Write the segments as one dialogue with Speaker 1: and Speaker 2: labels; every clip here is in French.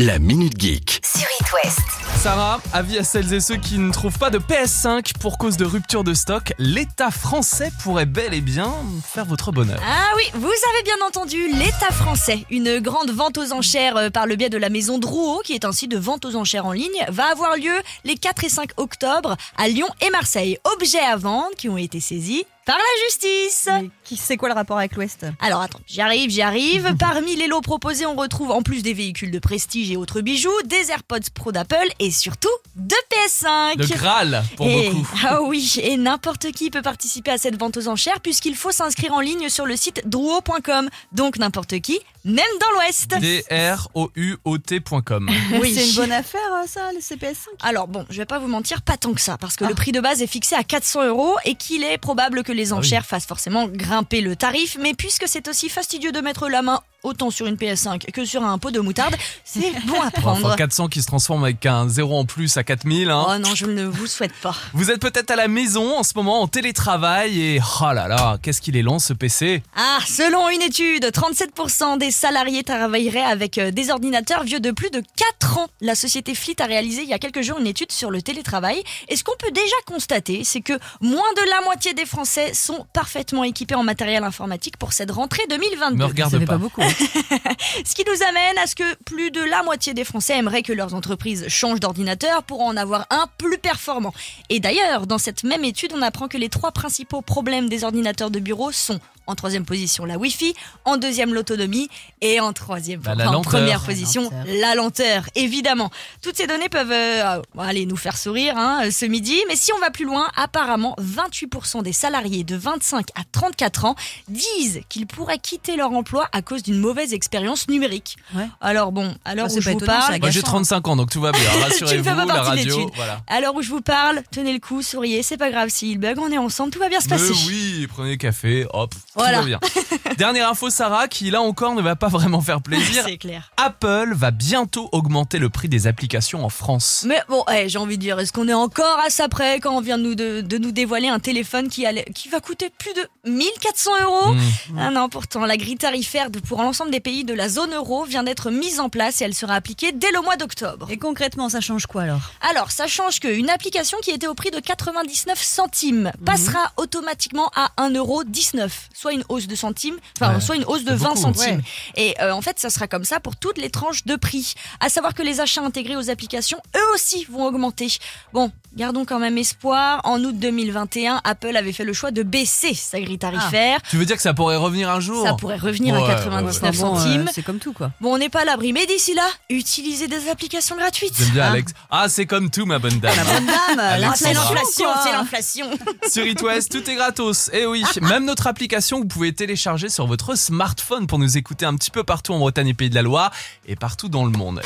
Speaker 1: La Minute Geek.
Speaker 2: sur It West.
Speaker 3: Sarah, avis à celles et ceux qui ne trouvent pas de PS5 pour cause de rupture de stock, l'État français pourrait bel et bien faire votre bonheur.
Speaker 4: Ah oui, vous avez bien entendu, l'État français, une grande vente aux enchères euh, par le biais de la maison Drouot, qui est ainsi de vente aux enchères en ligne, va avoir lieu les 4 et 5 octobre à Lyon et Marseille. Objets à vendre qui ont été saisis par la justice.
Speaker 5: Mais qui c'est quoi le rapport avec l'Ouest?
Speaker 4: Alors attends, j'y arrive, j'y arrive. Parmi les lots proposés, on retrouve en plus des véhicules de prestige et autres bijoux, des AirPods Pro d'Apple et surtout deux PS5.
Speaker 3: Le Graal pour
Speaker 4: Et-
Speaker 3: beaucoup.
Speaker 4: Ah oui, et n'importe qui peut participer à cette vente aux enchères puisqu'il faut s'inscrire en ligne sur le site drouot.com. Donc n'importe qui, même dans l'Ouest.
Speaker 3: D-R-O-U-O-T.com.
Speaker 4: Oui.
Speaker 5: C'est une bonne affaire euh, ça, les CPS5
Speaker 4: Alors bon, je vais pas vous mentir, pas tant que ça, parce que
Speaker 5: Ah.
Speaker 4: le prix de base est fixé à 400 euros et qu'il est probable que les
Speaker 3: Ah oui.
Speaker 4: enchères fassent forcément grimper le tarif. Mais puisque c'est aussi fastidieux de mettre la main autant sur une PS5 que sur un pot de moutarde, c'est bon à prendre.
Speaker 3: Enfin, 400 qui se transforme avec un zéro en plus à 4000. Hein.
Speaker 4: Oh non, je ne vous souhaite pas.
Speaker 3: Vous êtes peut-être à la maison en ce moment en télétravail et oh là là, qu'est-ce qu'il est lent ce PC.
Speaker 4: Ah, selon une étude, 37% des salariés travailleraient avec euh, des ordinateurs vieux de plus de 4 ans. La société Fleet a réalisé il y a quelques jours une étude sur le télétravail. Et ce qu'on peut déjà constater, c'est que moins de la moitié des Français sont parfaitement équipés en matériel informatique pour cette rentrée 2022.
Speaker 3: Me regarde pas.
Speaker 5: pas beaucoup.
Speaker 4: Ce qui nous amène à ce que plus de la moitié des Français aimeraient que leurs entreprises changent d'ordinateur pour en avoir un plus performant. Et d'ailleurs, dans cette même étude, on apprend que les trois principaux problèmes des ordinateurs de bureau sont en troisième position la Wi-Fi, en deuxième l'autonomie et en troisième,
Speaker 3: Bah, la
Speaker 4: en
Speaker 3: lenteur.
Speaker 4: première
Speaker 5: La
Speaker 4: position
Speaker 5: lenteur.
Speaker 4: la lenteur. Évidemment, toutes ces données peuvent euh, aller nous faire sourire hein, ce midi, mais si on va plus loin, apparemment 28% des salariés de 25 à 34 ans disent qu'ils pourraient quitter leur emploi à cause d'une mauvaise expérience numérique.
Speaker 5: Ouais.
Speaker 4: Alors bon, à l'heure
Speaker 5: Ah,
Speaker 4: je
Speaker 5: pas
Speaker 4: vous parle,
Speaker 3: Moi j'ai
Speaker 5: agaçant.
Speaker 3: 35 ans donc tout va bien, rassurez-vous,
Speaker 4: pas
Speaker 3: la
Speaker 4: partie de
Speaker 3: radio, voilà.
Speaker 4: à l'heure où je vous parle, tenez le coup, souriez, c'est pas grave s'il bug, on est ensemble, tout va bien se
Speaker 3: Mais
Speaker 4: passer.
Speaker 3: oui, prenez café, hop,
Speaker 4: Voilà.
Speaker 3: tout va bien. Dernière info Sarah qui là encore ne va pas vraiment faire plaisir.
Speaker 4: C'est clair.
Speaker 3: Apple va bientôt augmenter le prix des applications en France.
Speaker 4: Mais bon, eh, j'ai envie de dire, est-ce qu'on est encore à ça près quand on vient de nous, de, de nous dévoiler un téléphone qui, allait, qui va coûter plus de 1400 euros?
Speaker 3: Mmh.
Speaker 4: Ah non, pourtant, la grille tarifaire de- pour l'ensemble des pays de la zone euro vient d'être mise en place et elle sera appliquée dès le mois d'octobre.
Speaker 5: Et concrètement, ça change quoi alors?
Speaker 4: Alors, ça change qu'une application qui était au prix de 99 centimes passera automatiquement à 1,19€, soit une hausse de centimes, enfin,
Speaker 3: Ouais,
Speaker 4: soit une hausse de
Speaker 3: c'est
Speaker 4: 20
Speaker 3: beaucoup.
Speaker 4: centimes.
Speaker 5: Ouais.
Speaker 4: Et euh, en fait, ça sera comme ça pour toutes les tranches de prix. À savoir que les achats intégrés aux applications, eux aussi, vont augmenter. Bon, gardons quand même espoir. En août 2021, Apple avait fait le choix de baisser sa grille tarifaire.
Speaker 3: Tu veux dire que ça pourrait revenir un jour
Speaker 4: Ça pourrait revenir
Speaker 3: Ouais,
Speaker 4: à
Speaker 3: ouais,
Speaker 4: 99
Speaker 5: Enfin bon, euh,
Speaker 4: centimes.
Speaker 5: C'est comme tout quoi.
Speaker 4: Bon, on n'est pas à l'abri, mais d'ici là, utilisez des applications gratuites.
Speaker 3: J'aime bien
Speaker 5: Ah.
Speaker 3: Alex. Ah c'est comme tout ma bonne dame.
Speaker 5: Bonne dame,
Speaker 3: Alex,
Speaker 4: C'est
Speaker 3: ça va.
Speaker 4: l'inflation, c'est l'inflation.
Speaker 3: Sur It West, tout est gratos. Et oui, même notre application, vous pouvez télécharger sur votre smartphone pour nous écouter un petit peu partout en Bretagne et Pays de la Loire et partout dans le monde.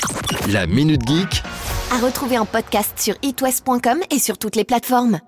Speaker 1: La Minute Geek
Speaker 2: À retrouver en podcast sur itwest.com et sur toutes les plateformes.